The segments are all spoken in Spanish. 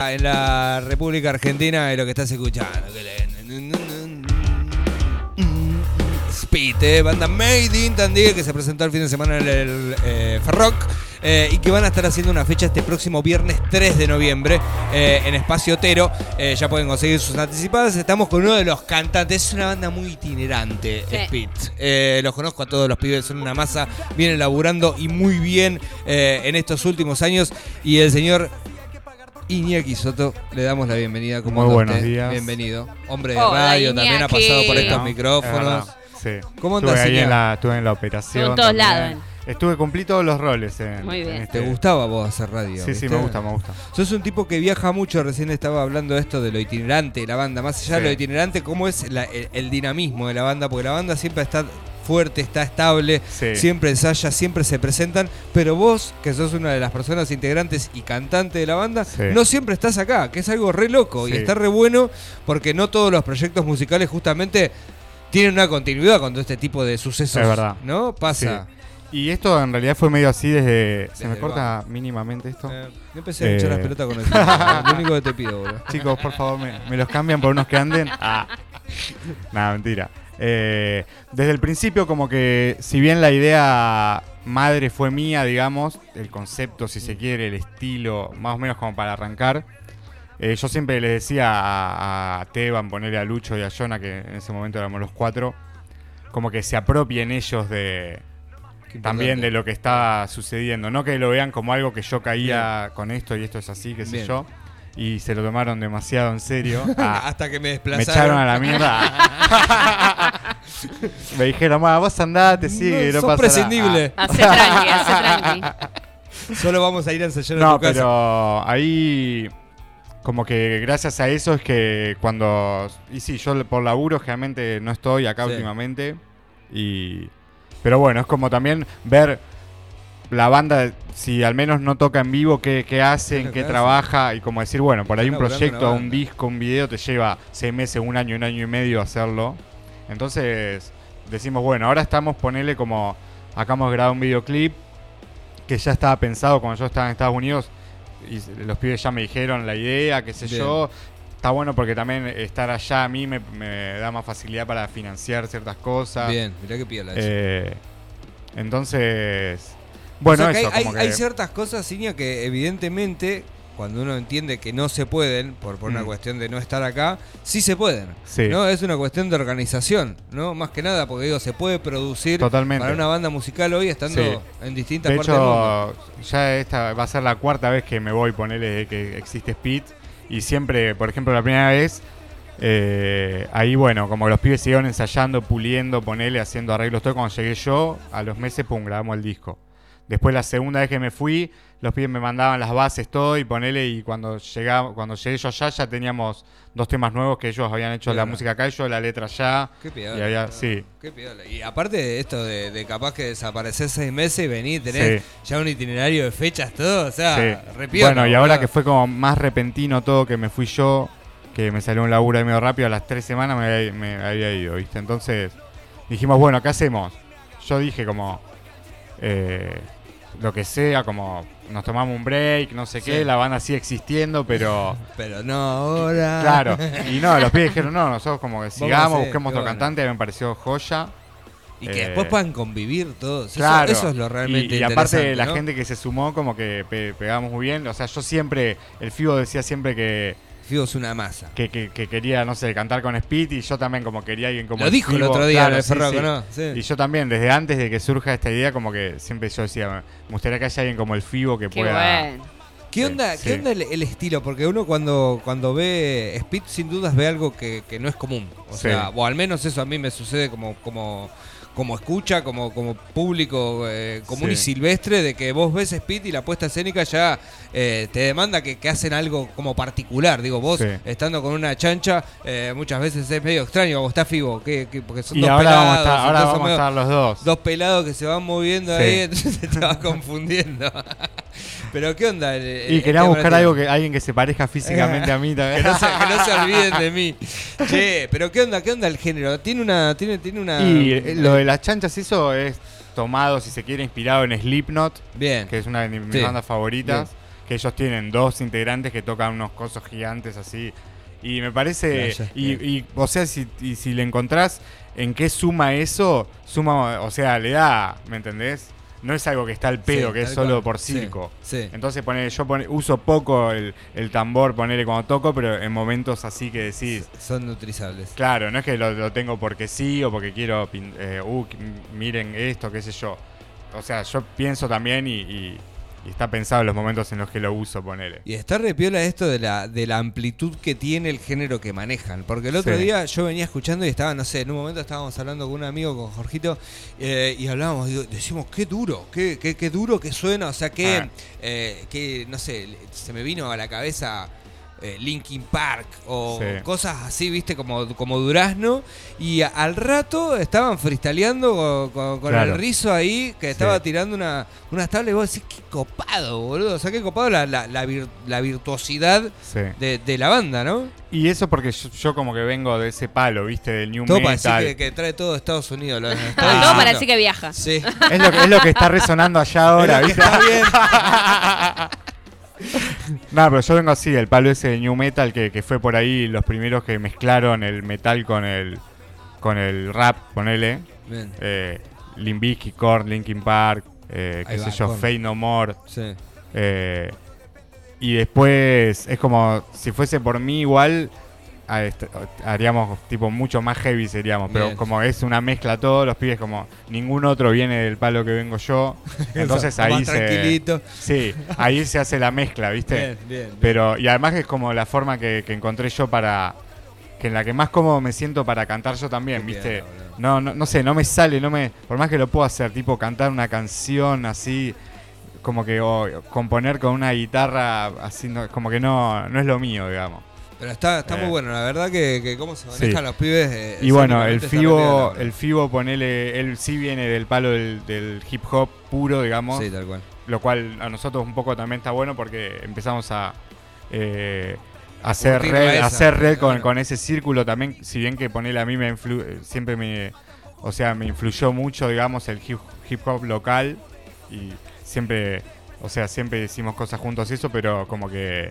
en la República Argentina de lo que estás escuchando. Speed, eh, banda Made in Tandil que se presentó el fin de semana en el eh, Ferroc eh, y que van a estar haciendo una fecha este próximo viernes 3 de noviembre eh, en Espacio Otero. Eh, ya pueden conseguir sus anticipadas. Estamos con uno de los cantantes, es una banda muy itinerante, Sí. Speed. Los conozco a todos los pibes, son una masa, vienen laburando y muy bien en estos últimos años. Y el señor Iñaki Soto, le damos la bienvenida. ¿Cómo Muy anda buenos usted? días. Bienvenido. Hombre de Hola, radio, también ha pasado por estos ¿no? micrófonos. Es verdad, Sí. ¿Cómo estuve andás, ahí en la, estuve en la operación. En todos lados. Estuve, cumplí todos los roles. En, Muy bien. en ¿Te este- gustaba vos hacer radio? Sí, sí, me gusta, me gusta. Sos un tipo que viaja mucho, recién estaba hablando de esto de lo itinerante de la banda, más allá de Sí. lo itinerante, cómo es la- el, el dinamismo de la banda, porque la banda siempre está fuerte, está estable, Sí. siempre ensaya, siempre se presentan, pero vos, que sos una de las personas integrantes y cantante de la banda, Sí. no siempre estás acá, que es algo re loco y está re bueno, porque no todos los proyectos musicales justamente tienen una continuidad con todo este tipo de sucesos, Es verdad. ¿no? Pasa. Y esto en realidad fue medio así desde. ¿Se me el corta mínimamente esto? Eh, yo empecé a echar Eh. las pelotas con eso. lo único que te pido, boludo. Chicos, por favor, me, me los cambian por unos que anden. Ah. Nada, mentira. Eh, desde el principio, como que, si bien la idea madre fue mía, digamos, el concepto, si se quiere, el estilo, más o menos como para arrancar, eh, yo siempre les decía a, a Teban, ponerle a Lucho y a Jonah, que en ese momento éramos los cuatro, como que se apropien ellos de, también de lo que está sucediendo. No que lo vean como algo que yo caía con esto y esto es así, qué sé Bien. yo. Y se lo tomaron demasiado en serio. Ah, Hasta que me me desplazaron. echaron a la mierda. me dijeron, "Ma, vos andate, sigue, no, sos pasa prescindible. Hace tranqui, hace tranqui. Solo vamos a ir a ensayar a No, tu casa. pero ahí como que gracias a eso es que cuando y sí, yo por laburo generalmente no estoy acá Sí. últimamente y pero bueno, es como también ver la banda si al menos no toca en vivo qué, qué hacen, qué trabaja y como decir, bueno, por ahí un proyecto, un disco, un video te lleva seis meses, un año, un año y medio hacerlo. Entonces decimos, bueno, ahora estamos ponerle como acabamos de grabar un videoclip que ya estaba pensado cuando yo estaba en Estados Unidos y los pibes ya me dijeron la idea, qué sé Bien. yo. Está bueno porque también estar allá a mí me, me da más facilidad para financiar ciertas cosas. Bien, mirá qué piola. eso. Eh, entonces, bueno, O sea, que eso, hay, como hay- que... hay ciertas cosas, Ciña, que evidentemente, cuando uno entiende que no se pueden, por, por una Mm. cuestión de no estar acá, sí se pueden. Sí. ¿no? Es una cuestión de organización, ¿no? Más que nada, porque digo, se puede producir Totalmente. para una banda musical hoy estando Sí. en distintas De partes del mundo. hecho, ya esta va a ser la cuarta vez que me voy, ponerle que existe Speed. Y siempre, por ejemplo, la primera vez, eh, ahí bueno, como los pibes siguieron ensayando, puliendo, ponerle, haciendo arreglos, todo. Cuando llegué yo, a los meses, pum, grabamos el disco. Después la segunda vez que me fui, los pibes me mandaban las bases, todo, y ponele, y cuando, llegaba, cuando llegué yo allá, ya teníamos dos temas nuevos que ellos habían hecho la música acá, y yo la letra allá. Qué piola. Y había, sí. Qué piola. Y aparte de esto de, de capaz que desaparecer seis meses y venir, tenés Sí. ya un itinerario de fechas, todo, o sea, Sí. re piola, Bueno, y ahora que fue como más repentino todo, que me fui yo, que me salió un laburo ahí medio rápido, a las tres semanas me había, me había ido, ¿viste? Entonces dijimos, bueno, ¿qué hacemos? Yo dije como, eh, lo que sea, como nos tomamos un break, no sé Sí. qué, la banda sigue existiendo, pero... Pero no ahora. Claro, y no, los pibes dijeron, no, nosotros como que sigamos, busquemos otro bueno. cantante, me pareció joya. Y que Eh, después puedan convivir todos. Claro. Eso, es lo realmente y, y aparte la ¿no? gente que se sumó como que pe- pegamos muy bien. O sea, yo siempre, el Fibo decía siempre que, Figo es una masa. que, que- que quería, no sé, cantar con Speed y yo también como quería alguien como Lo dijo el otro día Claro, en el sí, Ferroco, sí. ¿no? Sí. Y yo también, desde antes de que surja esta idea, como que siempre yo decía, me gustaría que haya alguien como el Fibo que Qué pueda... bueno. ¿Qué Sí, onda, sí. ¿qué onda el, el estilo? Porque uno cuando, cuando ve Speed sin dudas ve algo que, que no es común. O Sí. sea, o al menos eso a mí me sucede como, como, como escucha, como, como público eh, común Sí. y silvestre, de que vos ves Speed y la puesta escénica ya eh, te demanda que, que hacen algo como particular. Digo, vos Sí. estando con una chancha, eh, muchas veces es medio extraño, vos estás Fibo, que, que- porque son Y dos ahora pelados. vamos a estar, ahora entonces vamos a medio- estar los dos. dos pelados que se van moviendo Sí. ahí, entonces te vas confundiendo. Pero ¿qué onda? el- el- Y tema buscar algo que alguien que se parezca físicamente a mí también. que no, se, que no se olviden de mí. Che, pero ¿qué onda? ¿Qué onda el género? Tiene una tiene tiene una Y eh, lo de las chanchas, eso es tomado, si se quiere, inspirado en Slipknot, Bien. que es una de mis Sí. bandas favoritas. que ellos tienen dos integrantes que tocan unos cosos gigantes así. Y me parece, y, y, o sea, si, y si le encontrás en qué suma eso, suma, o sea, le da, ¿me entendés? No es algo que está al pedo, Sí, que es solo cual. por circo. Sí. Entonces ponele, yo pone- uso poco el, el tambor, ponerle cuando toco, pero en momentos así que decís, Son utilizables. claro, no es que lo, lo tengo porque sí o porque quiero, eh, uh, miren esto, qué sé yo. O sea, yo pienso también y, y- y está pensado en los momentos en los que lo uso, ponele. Y está repiola esto de la, de la amplitud que tiene el género que manejan. Porque el otro Sí. día yo venía escuchando y estaba, no sé, en un momento estábamos hablando con un amigo, con Jorgito, eh, y hablábamos, digo, decimos, qué duro, qué, qué, qué duro que suena. O sea, que, Ah. eh, que, no sé, se me vino a la cabeza eh, Linkin Park o Sí. cosas así, viste, como, como Durazno. Y a- al rato estaban freestyleando con, con- con Claro. el rizo ahí, que estaba Sí. tirando una, unas tablas y vos decís, qué copado, boludo. O sea, qué copado la, la, la, vir- la virtuosidad Sí. de, de la banda, ¿no? Y eso porque yo, yo como que vengo de ese palo, viste, del new Todo para decir metal. que, que trae todo Estados Unidos. Lo, está Todo para decir que viaja. Sí. Es, lo que, es lo que está resonando allá ahora, ¿viste? está bien. No, pero yo vengo así, el palo ese de New Metal que, que fue por ahí los primeros que mezclaron el metal con el con el rap, ponele. Bien, Eh, Limp Bizkit, Korn, Linkin Park, eh, qué sé yo. Fade No More. sí. eh, y después es como, si fuese por mí igual, a est- haríamos tipo mucho más heavy seríamos. Pero Bien. como es una mezcla todos los pibes, como ningún otro viene del palo que vengo yo. Entonces Más ahí se... tranquilito. Sí, ahí se hace la mezcla, ¿viste? Bien, bien. bien. Pero, y además que es como la forma que, que encontré yo para. que en la que más cómodo me siento para cantar yo también, Qué ¿viste? No, no, no sé, no me sale, no me. Por más que lo puedo hacer, tipo cantar una canción así, como que. o componer con una guitarra así, no- como que no, no es lo mío, digamos. Pero está, está Eh. muy bueno, la verdad que, que cómo se manejan Sí. los pibes. eh, Y bueno, el FIBO, el FIBO, ponele, él sí viene del palo del, del hip hop puro, digamos. Sí, tal cual. lo cual a nosotros un poco también está bueno porque empezamos a eh, hacer red, esa, hacer red con, con ese círculo también, si bien que ponerle a mí me influ- eh, siempre me, o sea, me influyó mucho, digamos, el hip, hip hop local y siempre, o sea, siempre hicimos cosas juntos y eso, pero como que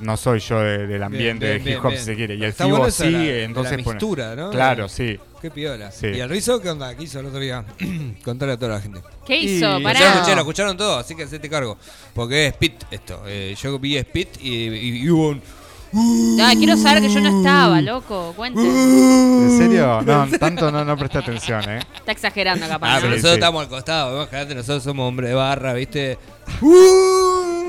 no soy yo de- del ambiente bien, de hip hop bien. si se quiere y el Está FIBO bueno sí, la- entonces la pone- mistura, ¿no? claro, sí. Qué piola. Sí. ¿Y el Rizo qué onda? ¿Qué hizo el otro día? Contarle a toda la gente. ¿Qué Y- hizo? Ya Ya lo Pará. escuché, lo escucharon todos, así que hacete cargo. Porque es Spit esto. Eh, yo vi Spit y, y- y hubo un. Ah, quiero saber que yo no estaba, loco. Cuente. ¿En serio? No, tanto no, no presté atención, ¿eh? Está exagerando, capaz. Ah, ¿no? pero Sí, nosotros sí. estamos al costado. Vemos que nosotros somos hombres de barra, ¿viste?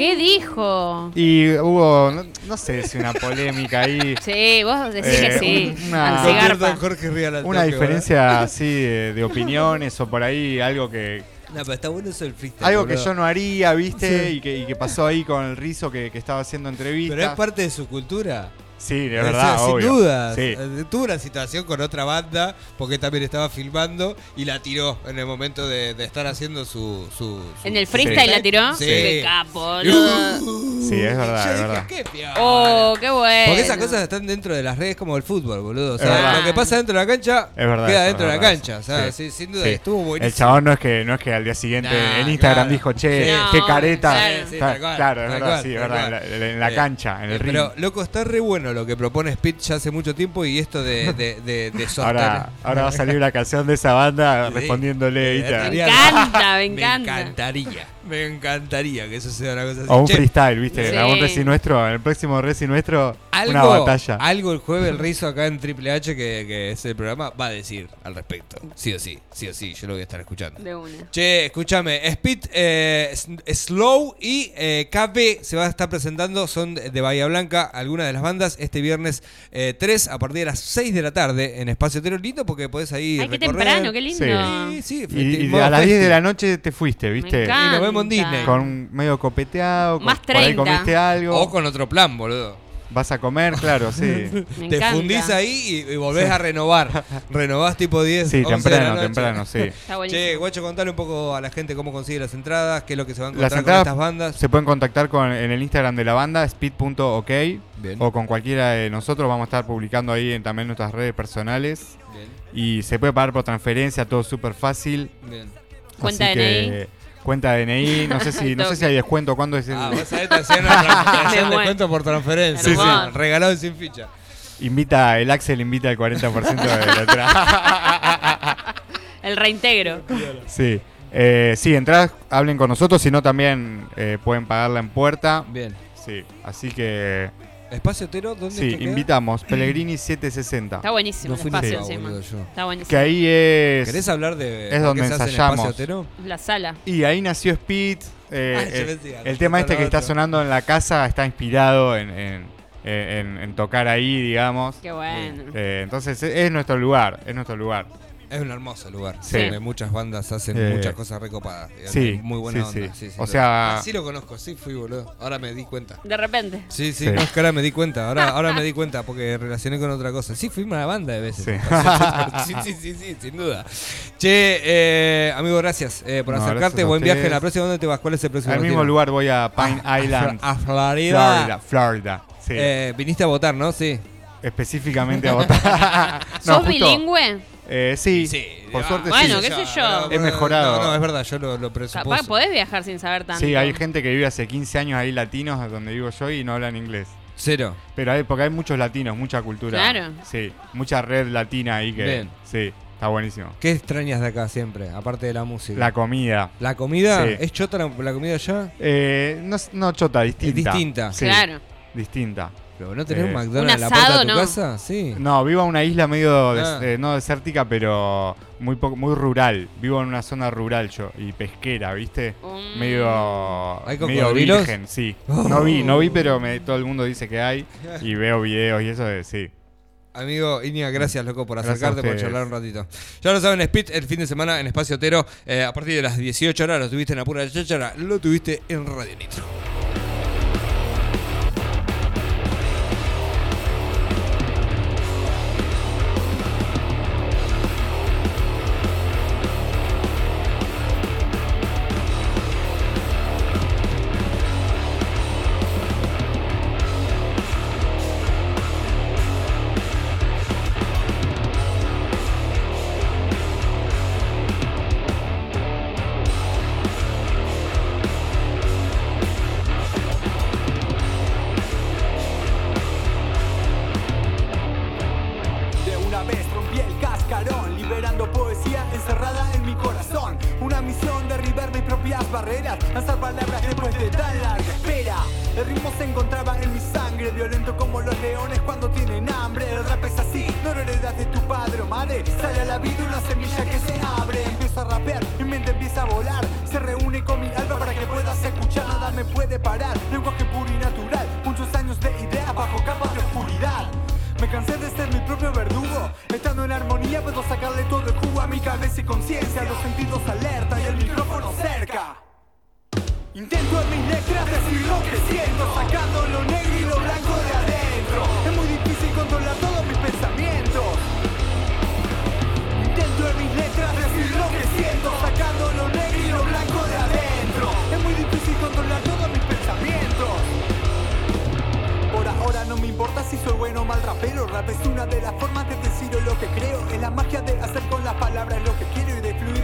¿Qué dijo? Y hubo, no, no sé si una polémica ahí. Sí, vos decís Eh, que sí. un- una- Al cigarpa. Jorge Rial al Una diferencia así de, de opiniones o por ahí algo que. No, pero está bueno eso del freestyle. algo que boludo. yo no haría, ¿viste? Sí. Y, que, y que pasó ahí con el rizo que, que estaba haciendo entrevistas. Pero es parte de su cultura. Sí, de sea, verdad, sin obvio. duda. Sí. Eh, Tuvo una situación con otra banda, porque también estaba filmando y la tiró en el momento de, de estar haciendo su, su- su- ¿En el freestyle la tiró? Sí. Qué capo, boludo. Sí, es verdad, Yo es dije, verdad. qué. Oh, qué bueno. Porque esas cosas están dentro de las redes como el fútbol, boludo. O sea, lo que pasa dentro de la cancha Es verdad queda dentro es de la cancha. eso. O sea, Sí. sí, sin duda, Sí. estuvo buenísimo. El chabón no es que no es que al día siguiente Nah, en Instagram claro. dijo, che, Sí. qué careta. claro. Es verdad, sí, es verdad. En la, Eh, cancha, en el Eh, ring. Pero, loco, está re bueno lo que propone Speed ya hace mucho tiempo y esto de, de, de, de sostener- Ahora, ahora va a salir una canción de esa banda Sí. respondiéndole. Eh, Me encanta, me Me encanta. encantaría, me encantaría que eso sea una cosa así. O un Che, freestyle, ¿viste? Sí. A un Reci nuestro, en el próximo Reci nuestro, algo, una batalla. algo el jueves el Rizo acá en Triple H, que, que es el programa, va a decir al respecto. Sí o sí, sí o sí, yo lo voy a estar escuchando. De una. Che, escúchame, Speed, eh, Slow y eh, KB se va a estar presentando, son de Bahía Blanca, algunas de las bandas, este viernes eh, 3 a partir de las 6 de la tarde en Espacio Tero Lindo, porque podés ahí Ay, qué temprano, qué lindo. Sí, sí, Y, y a las 10 de la noche te fuiste, ¿viste? Y nos vemos en Disney. Con medio copeteado, con, Más por ahí 30. comiste algo, O con otro plan, boludo. vas a comer, claro, sí. Me Te encanta. fundís ahí y, y volvés a renovar. Renovás tipo 10. Sí, 11 de la temprano, noche. temprano, sí. Está buenísimo. Che, guacho, contale un poco a la gente cómo consigue las entradas, qué es lo que se va a encontrar Las con entradas estas bandas. se pueden contactar con, en el Instagram de la banda, speed.ok, Bien, o con cualquiera de nosotros. Vamos a estar publicando ahí en también nuestras redes personales. bien, Y se puede pagar por transferencia, todo súper fácil. bien. Cuenta Así DNI. Cuenta DNI, no sé si, no sé si hay descuento, ¿cuándo es el- Ah, vos sabés, te hacían una descuento por transferencia. Sí, sí. Regalado y sin ficha. Invita, el Axel invita el 40% de la entrada. El reintegro. sí. Eh, sí, entradas, hablen con nosotros, si no también eh, pueden pagarla en puerta. Bien. Sí, así que ¿Espacio Otero? ¿Dónde sí, te invitamos. Pellegrini 760. Está buenísimo No el fui espacio encima. boludo, yo. Está buenísimo. Que ahí es... ¿Querés hablar de Es donde qué se hace en ensayamos. Espacio Otero? La sala. Y ahí nació Speed. eh, Ah, yo eh, el tema este que está otro. sonando en la casa está inspirado en, en- en- en tocar ahí, digamos. Qué bueno. Eh, entonces es, es nuestro lugar, es nuestro lugar. Es un hermoso lugar. Sí. Donde muchas bandas hacen Eh, muchas cosas recopadas. sí, Muy buena sí, onda. sí. Sí, sí, O lo- sea- Ah, sí lo conozco, sí fui, boludo. Ahora me di cuenta. De repente. Sí, sí, Sí. no, es que ahora me di cuenta. Ahora, ahora me di cuenta porque relacioné con otra cosa. Sí, fui una banda de veces. Sí. Sí, sí, sí, sí, sin duda. Che, eh, amigo, gracias eh, por No, acercarte. Buen viaje. La próxima, ¿dónde te vas? ¿Cuál es el próximo Al mismo lugar voy a Pine Ah, Island, A Florida. Florida. Florida. Sí, Eh, viniste a votar, ¿no? Sí. específicamente a votar. No, ¿Sos justo, bilingüe? Eh, sí, por ah, suerte Bueno, sí. qué sé yo. He mejorado. No, no, es verdad, yo lo, lo presupuse. Capaz podés viajar sin saber tanto. Sí, hay gente que vive hace 15 años ahí latinos, donde vivo yo, y no hablan inglés. Cero. Pero hay, porque hay muchos latinos, mucha cultura. Claro. Sí, mucha red latina ahí que. Bien. Sí, está buenísimo. ¿Qué extrañas de acá siempre, aparte de la música? La comida. ¿La comida? Sí. ¿Es chota la, la comida allá? Eh, no, no chota, distinta. distinta. Sí, Claro. distinta. ¿Pero no tenés Eh, un McDonald's ¿Un en la puerta de tu no? casa? Sí. No, vivo en una isla medio, des- Ah. eh, no desértica, pero muy poco, muy rural. Vivo en una zona rural yo, y pesquera, ¿viste? Mm. Medio, ¿Hay medio cocodrilos? virgen, sí. No vi, no vi, pero me- todo el mundo dice que hay. Y veo videos y eso, de, sí. Amigo Iña, gracias loco por Gracias acercarte, a por ustedes. charlar un ratito. Ya lo saben, Speed el fin de semana en Espacio Otero, eh, a partir de las 18 horas lo tuviste en la pura cháchara, lo tuviste en Radio Nitro. Sale a la vida una semilla que se abre. Empiezo a rapear, mi mente empieza a volar. Se reúne con mi alma para que puedas escuchar, nada me puede parar. Lenguaje puro y natural, muchos años de ideas bajo capas de oscuridad. Me cansé de ser mi propio verdugo Estando en armonía puedo sacarle todo el jugo a mi cabeza y conciencia Los sentidos